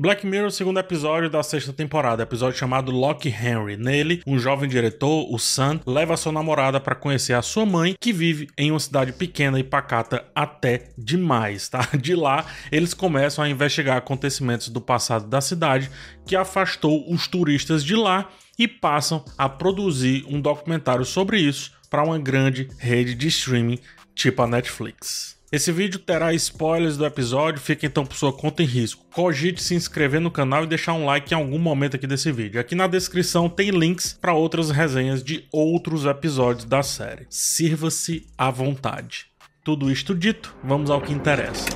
Black Mirror, segundo episódio da sexta temporada, episódio chamado Lock Henry. Nele, um jovem diretor, o Sam, leva sua namorada para conhecer a sua mãe, que vive em uma cidade pequena e pacata até demais, tá? De lá, eles começam a investigar acontecimentos do passado da cidade que afastou os turistas de lá e passam a produzir um documentário sobre isso para uma grande rede de streaming tipo a Netflix. Esse vídeo terá spoilers do episódio, fica então por sua conta e risco. Cogite se inscrever no canal e deixar um like em algum momento aqui desse vídeo. Aqui na descrição tem links para outras resenhas de outros episódios da série. Sirva-se à vontade. Tudo isto dito, vamos ao que interessa.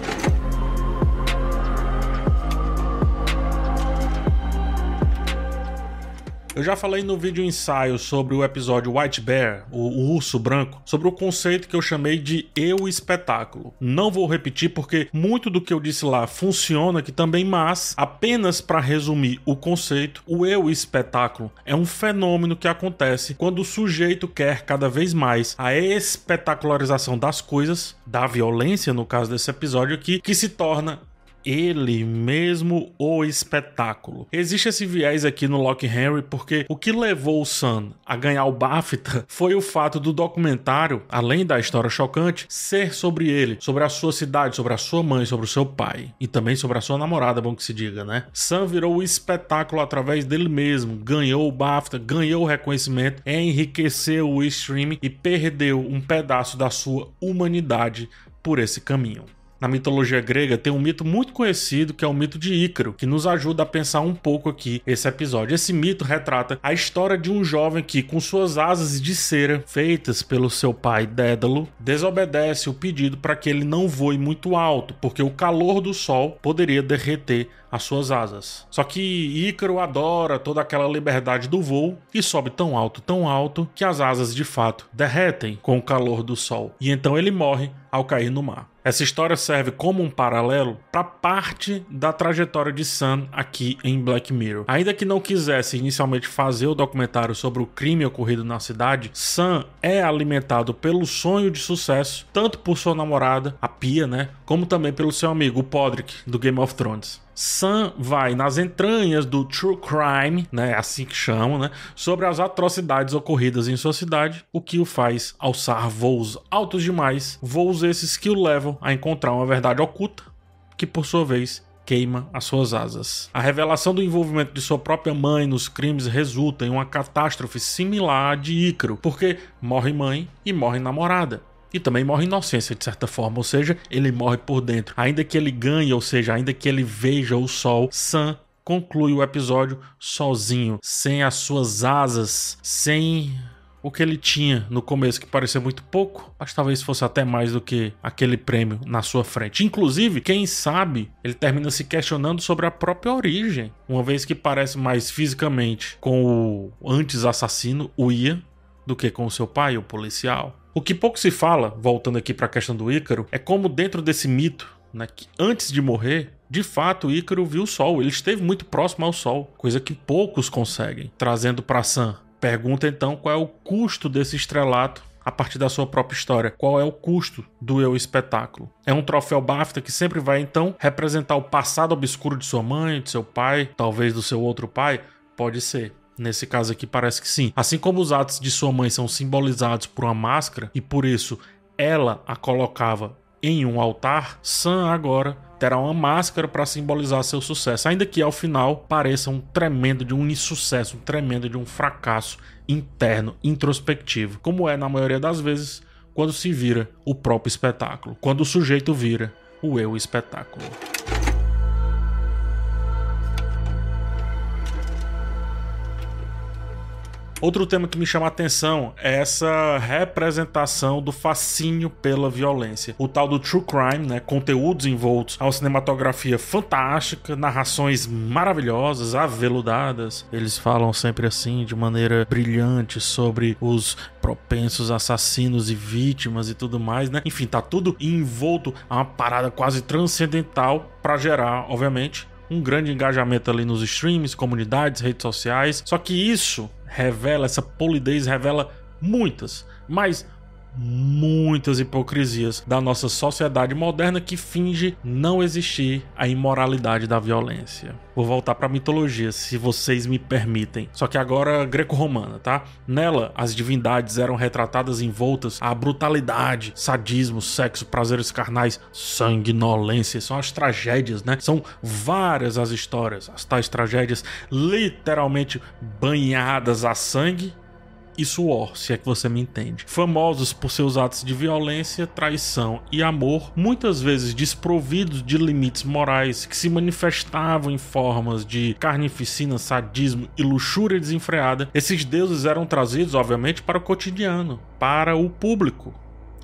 Eu já falei no vídeo ensaio sobre o episódio White Bear, o, o, urso branco, sobre o conceito que eu chamei de eu espetáculo. Não vou repetir porque muito do que eu disse lá funciona aqui também, mas apenas para resumir o conceito, o eu espetáculo é um fenômeno que acontece quando o sujeito quer cada vez mais a espetacularização das coisas, da violência no caso desse episódio aqui, que se torna ele mesmo o espetáculo. Existe esse viés aqui no Lock Henry porque o que levou o Sam a ganhar o BAFTA foi o fato do documentário, além da história chocante, ser sobre ele, sobre a sua cidade, sobre a sua mãe, sobre o seu pai e também sobre a sua namorada, bom que se diga, né? Sam virou o espetáculo através dele mesmo, ganhou o BAFTA, ganhou o reconhecimento, enriqueceu o streaming e perdeu um pedaço da sua humanidade por esse caminho na mitologia grega tem um mito muito conhecido que é o mito de Ícaro, que nos ajuda a pensar um pouco aqui esse episódio. Esse mito retrata a história de um jovem que, com suas asas de cera feitas pelo seu pai Dédalo, desobedece o pedido para que ele não voe muito alto, porque o calor do sol poderia derreter as suas asas. Só que Ícaro adora toda aquela liberdade do voo e sobe tão alto, tão alto, que as asas de fato derretem com o calor do sol. E então ele morre ao cair no mar. Essa história serve como um paralelo para parte da trajetória de Sam aqui em Black Mirror. Ainda que não quisesse inicialmente fazer o documentário sobre o crime ocorrido na cidade, Sam é alimentado pelo sonho de sucesso, tanto por sua namorada, a Pia, né, como também pelo seu amigo, o Podrick, do Game of Thrones. Sam vai nas entranhas do true crime, né, assim que chamam, né, sobre as atrocidades ocorridas em sua cidade, o que o faz alçar voos altos demais, voos esses que o levam a encontrar uma verdade oculta, que por sua vez queima as suas asas. A revelação do envolvimento de sua própria mãe nos crimes resulta em uma catástrofe similar à de Ícaro, porque morre mãe e morre namorada e também morre inocência de certa forma, ou seja, ele morre por dentro. Ainda que ele ganhe, ou seja, ainda que ele veja o sol, Sam conclui o episódio sozinho, sem as suas asas, sem o que ele tinha no começo, que parecia muito pouco, mas talvez fosse até mais do que aquele prêmio na sua frente. Inclusive, quem sabe, ele termina se questionando sobre a própria origem, uma vez que parece mais fisicamente com o antes assassino, o Ian, do que com o seu pai, o policial. O que pouco se fala, voltando aqui para a questão do Ícaro, é como dentro desse mito, né, que antes de morrer, de fato, Ícaro viu o Sol, ele esteve muito próximo ao Sol, coisa que poucos conseguem. Trazendo para Sam, pergunta então qual é o custo desse estrelato a partir da sua própria história. Qual é o custo do eu espetáculo? É um troféu BAFTA que sempre vai então representar o passado obscuro de sua mãe, de seu pai, talvez do seu outro pai? Pode ser. Nesse caso aqui parece que sim. Assim como os atos de sua mãe são simbolizados por uma máscara e por isso ela a colocava em um altar, Sam agora terá uma máscara para simbolizar seu sucesso, ainda que ao final pareça um tremendo de um insucesso, um tremendo de um fracasso interno, introspectivo, como é na maioria das vezes quando se vira o próprio espetáculo, quando o sujeito vira o eu espetáculo. Outro tema que me chama a atenção é essa representação do fascínio pela violência. O tal do true crime, né? Conteúdos envoltos a uma cinematografia fantástica, narrações maravilhosas, aveludadas. Eles falam sempre assim, de maneira brilhante, sobre os propensos assassinos e vítimas e tudo mais, né? Enfim, tá tudo envolto a uma parada quase transcendental para gerar, obviamente, um grande engajamento ali nos streams, comunidades, redes sociais. Só que isso revela, essa polidez revela muitas, mas muitas hipocrisias da nossa sociedade moderna que finge não existir a imoralidade da violência. Vou voltar para a mitologia, se vocês me permitem. Só que agora greco-romana, tá? Nela, as divindades eram retratadas envoltas à brutalidade, sadismo, sexo, prazeres carnais, sanguinolência. São as tragédias, né? São várias as histórias, as tais tragédias literalmente banhadas a sangue e suor, se é que você me entende. Famosos por seus atos de violência, traição e amor, muitas vezes desprovidos de limites morais que se manifestavam em formas de carnificina, sadismo e luxúria desenfreada, esses deuses eram trazidos, obviamente, para o cotidiano, para o público.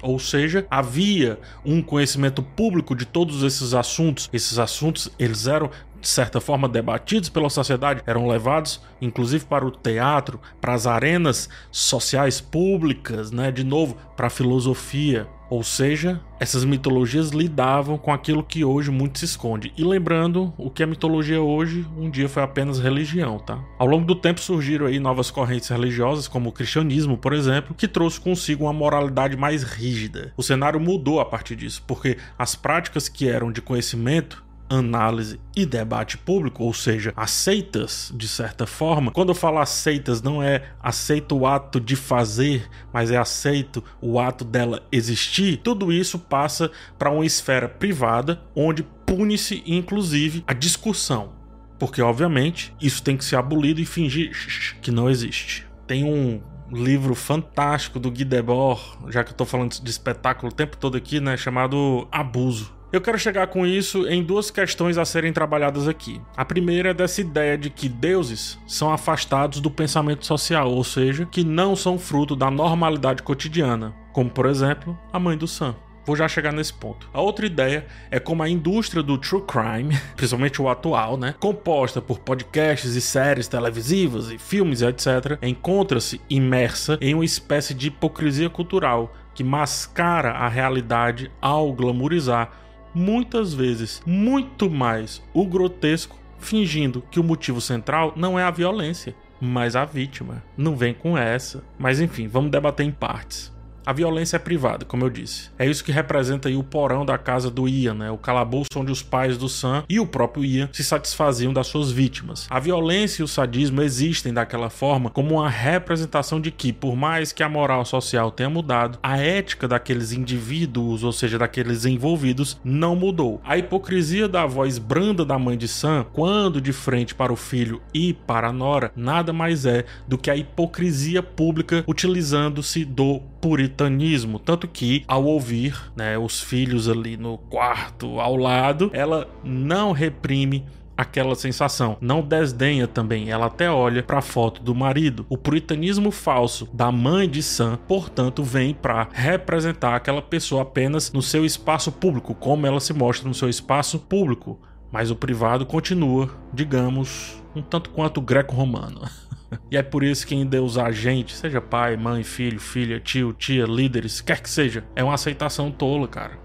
Ou seja, havia um conhecimento público de todos esses assuntos. Esses assuntos, eles eram de certa forma debatidos pela sociedade, eram levados inclusive para o teatro, para as arenas sociais públicas, né, de novo, para a filosofia. Ou seja, essas mitologias lidavam com aquilo que hoje muito se esconde. E lembrando, o que é mitologia hoje, um dia foi apenas religião, tá? Ao longo do tempo surgiram aí novas correntes religiosas, como o cristianismo, por exemplo, que trouxe consigo uma moralidade mais rígida. O cenário mudou a partir disso, porque as práticas que eram de conhecimento análise e debate público, ou seja, aceitas de certa forma. Quando eu falo aceitas, não é aceito o ato de fazer, mas é aceito o ato dela existir. Tudo isso passa para uma esfera privada onde pune-se inclusive a discussão, porque obviamente isso tem que ser abolido e fingir que não existe. Tem um livro fantástico do Guy Debord, já que eu tô falando de espetáculo o tempo todo aqui, né, chamado Abuso eu quero chegar com isso em duas questões a serem trabalhadas aqui. A primeira é dessa ideia de que deuses são afastados do pensamento social, ou seja, que não são fruto da normalidade cotidiana, como por exemplo a mãe do Sam. Vou já chegar nesse ponto. A outra ideia é como a indústria do true crime, principalmente o atual, né, composta por podcasts e séries televisivas e filmes etc, encontra-se imersa em uma espécie de hipocrisia cultural que mascara a realidade ao glamourizar muitas vezes muito mais o grotesco, fingindo que o motivo central não é a violência, mas a vítima. Não vem com essa. Mas enfim, vamos debater em partes. A violência é privada, como eu disse. É isso que representa o porão da casa do Ian, né? O calabouço onde os pais do Sam e o próprio Ian se satisfaziam das suas vítimas. A violência e o sadismo existem daquela forma como uma representação de que, por mais que a moral social tenha mudado, a ética daqueles indivíduos, ou seja, daqueles envolvidos, não mudou. A hipocrisia da voz branda da mãe de Sam, quando de frente para o filho e para a nora, nada mais é do que a hipocrisia pública utilizando-se do puritanismo, tanto que ao ouvir, né, os filhos ali no quarto ao lado, ela não reprime aquela sensação. Não desdenha também, ela até olha para a foto do marido. O puritanismo falso da mãe de Sam, portanto, vem para representar aquela pessoa apenas no seu espaço público, como ela se mostra no seu espaço público. Mas o privado continua, digamos, um tanto quanto greco-romano. e é por isso que em Deus a gente, seja pai, mãe, filho, filha, tio, tia, líderes, quer que seja, é uma aceitação tola, cara.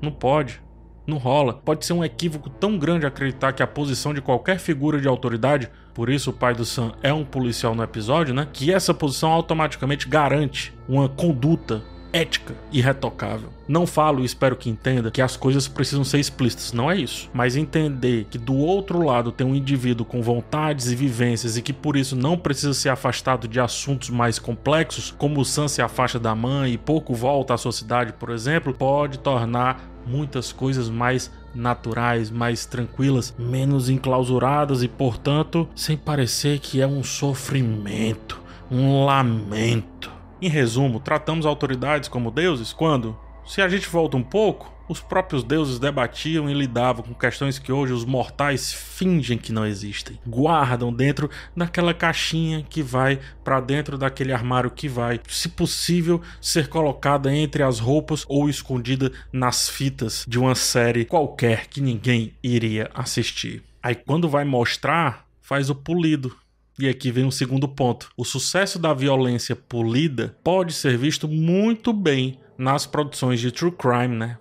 Não pode. Não rola. Pode ser um equívoco tão grande acreditar que a posição de qualquer figura de autoridade, por isso o pai do Sam é um policial no episódio, né? Que essa posição automaticamente garante uma conduta ética e retocável. Não falo e espero que entenda que as coisas precisam ser explícitas, não é isso. Mas entender que do outro lado tem um indivíduo com vontades e vivências e que por isso não precisa ser afastado de assuntos mais complexos, como o Sam se afasta da mãe e pouco volta à sua cidade, por exemplo, pode tornar muitas coisas mais naturais, mais tranquilas, menos enclausuradas e, portanto, sem parecer que é um sofrimento, um lamento. Em resumo, tratamos autoridades como deuses quando, se a gente volta um pouco, os próprios deuses debatiam e lidavam com questões que hoje os mortais fingem que não existem. Guardam dentro daquela caixinha que vai para dentro daquele armário que vai, se possível, ser colocada entre as roupas ou escondida nas fitas de uma série qualquer que ninguém iria assistir. Aí quando vai mostrar, faz o polido e aqui vem um segundo ponto. O sucesso da violência polida pode ser visto muito bem nas produções de true crime, né?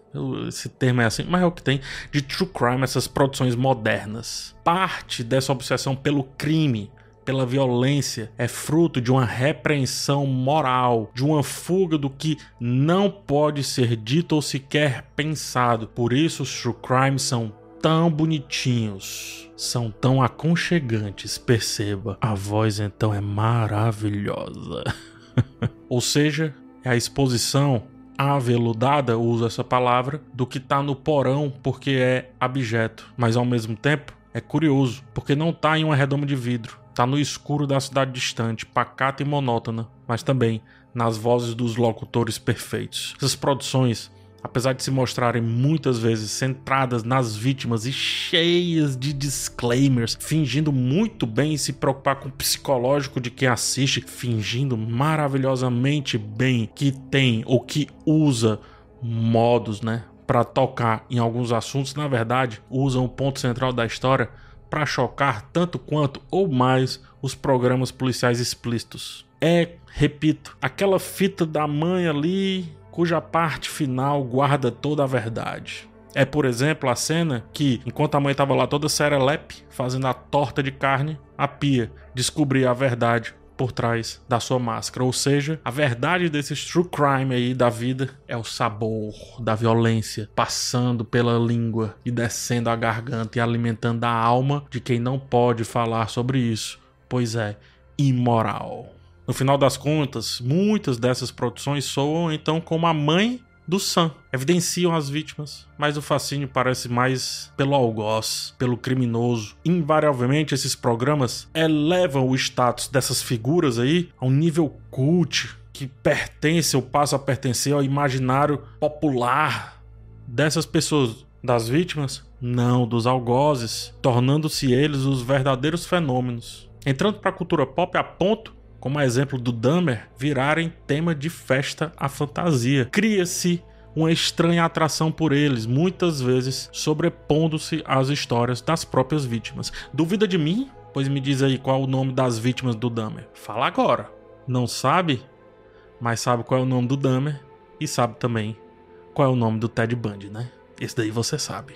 Esse termo é assim, mas é o que tem de true crime, essas produções modernas. Parte dessa obsessão pelo crime pela violência é fruto de uma repreensão moral, de uma fuga do que não pode ser dito ou sequer pensado. Por isso, os true crimes são tão bonitinhos, são tão aconchegantes. Perceba, a voz então é maravilhosa. ou seja, é a exposição aveludada, uso essa palavra, do que tá no porão porque é abjeto, mas ao mesmo tempo é curioso, porque não tá em uma redoma de vidro, tá no escuro da cidade distante, pacata e monótona, mas também nas vozes dos locutores perfeitos. Essas produções apesar de se mostrarem muitas vezes centradas nas vítimas e cheias de disclaimers, fingindo muito bem se preocupar com o psicológico de quem assiste, fingindo maravilhosamente bem que tem ou que usa modos, né, para tocar em alguns assuntos, na verdade, usam o ponto central da história para chocar tanto quanto ou mais os programas policiais explícitos. É, repito, aquela fita da mãe ali cuja parte final guarda toda a verdade. É, por exemplo, a cena que, enquanto a mãe estava lá toda serelepe, fazendo a torta de carne, a pia descobria a verdade por trás da sua máscara. Ou seja, a verdade desses true crime aí da vida é o sabor da violência passando pela língua e descendo a garganta e alimentando a alma de quem não pode falar sobre isso, pois é imoral. No final das contas, muitas dessas produções soam então como a mãe do Sam. Evidenciam as vítimas, mas o fascínio parece mais pelo algoz, pelo criminoso. Invariavelmente, esses programas elevam o status dessas figuras aí a um nível cult que pertence ou passa a pertencer ao imaginário popular dessas pessoas. Das vítimas? Não, dos algozes, tornando-se eles os verdadeiros fenômenos. Entrando para a cultura pop a ponto como exemplo do Dahmer, virarem tema de festa à fantasia. Cria-se uma estranha atração por eles, muitas vezes sobrepondo-se às histórias das próprias vítimas. Duvida de mim? Pois me diz aí qual o nome das vítimas do Dahmer. Fala agora. Não sabe? Mas sabe qual é o nome do Dahmer e sabe também qual é o nome do Ted Bundy, né? Esse daí você sabe.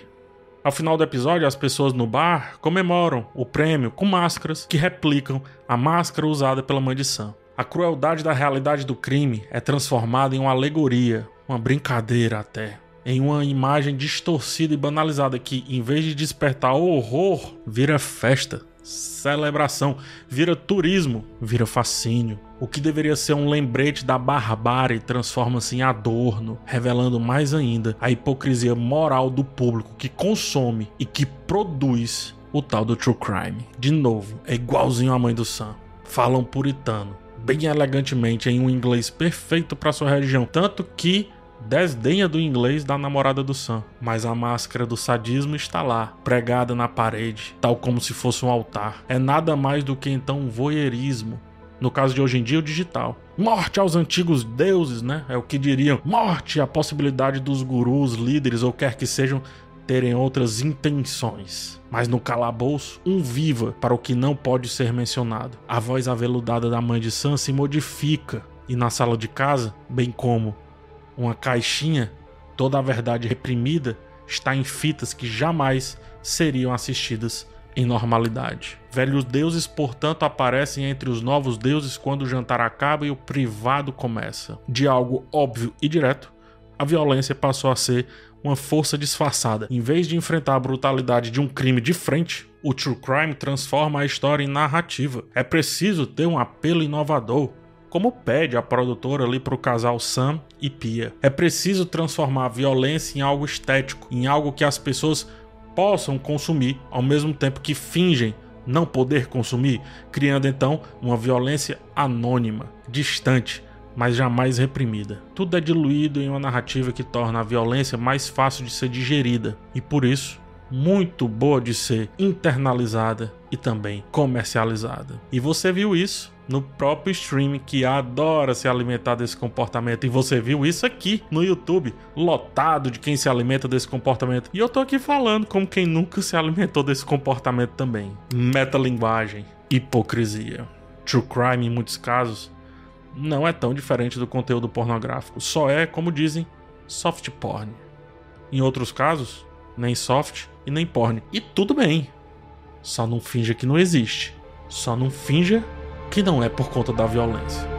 Ao final do episódio, as pessoas no bar comemoram o prêmio com máscaras que replicam a máscara usada pela mãe de Sam. A crueldade da realidade do crime é transformada em uma alegoria, uma brincadeira até, em uma imagem distorcida e banalizada que, em vez de despertar horror, vira festa celebração, vira turismo, vira fascínio. O que deveria ser um lembrete da barbárie transforma-se em adorno, revelando mais ainda a hipocrisia moral do público que consome e que produz o tal do true crime. De novo, é igualzinho a mãe do Sam. Falam puritano, bem elegantemente em um inglês perfeito para sua região, tanto que desdenha do inglês da namorada do Sam, mas a máscara do sadismo está lá, pregada na parede, tal como se fosse um altar. É nada mais do que então um voyeurismo. No caso de hoje em dia, o digital. Morte aos antigos deuses, né? É o que diriam. Morte à possibilidade dos gurus, líderes ou quer que sejam terem outras intenções. Mas no calabouço, um viva para o que não pode ser mencionado. A voz aveludada da mãe de Sam se modifica e na sala de casa, bem como uma caixinha, toda a verdade reprimida está em fitas que jamais seriam assistidas em normalidade. Velhos deuses, portanto, aparecem entre os novos deuses quando o jantar acaba e o privado começa. De algo óbvio e direto, a violência passou a ser uma força disfarçada. Em vez de enfrentar a brutalidade de um crime de frente, o true crime transforma a história em narrativa. É preciso ter um apelo inovador, como pede a produtora ali para o casal Sam e Pia. É preciso transformar a violência em algo estético, em algo que as pessoas possam consumir, ao mesmo tempo que fingem não poder consumir, criando então uma violência anônima, distante, mas jamais reprimida. Tudo é diluído em uma narrativa que torna a violência mais fácil de ser digerida e por isso muito boa de ser internalizada e também comercializada. E você viu isso no próprio stream que adora se alimentar desse comportamento. E você viu isso aqui no YouTube, lotado de quem se alimenta desse comportamento. E eu tô aqui falando como quem nunca se alimentou desse comportamento também. Metalinguagem, hipocrisia. True crime, em muitos casos, não é tão diferente do conteúdo pornográfico. Só é, como dizem, soft porn. Em outros casos, nem soft e nem porn. E tudo bem. Só não finja que não existe. Só não finja que não é por conta da violência.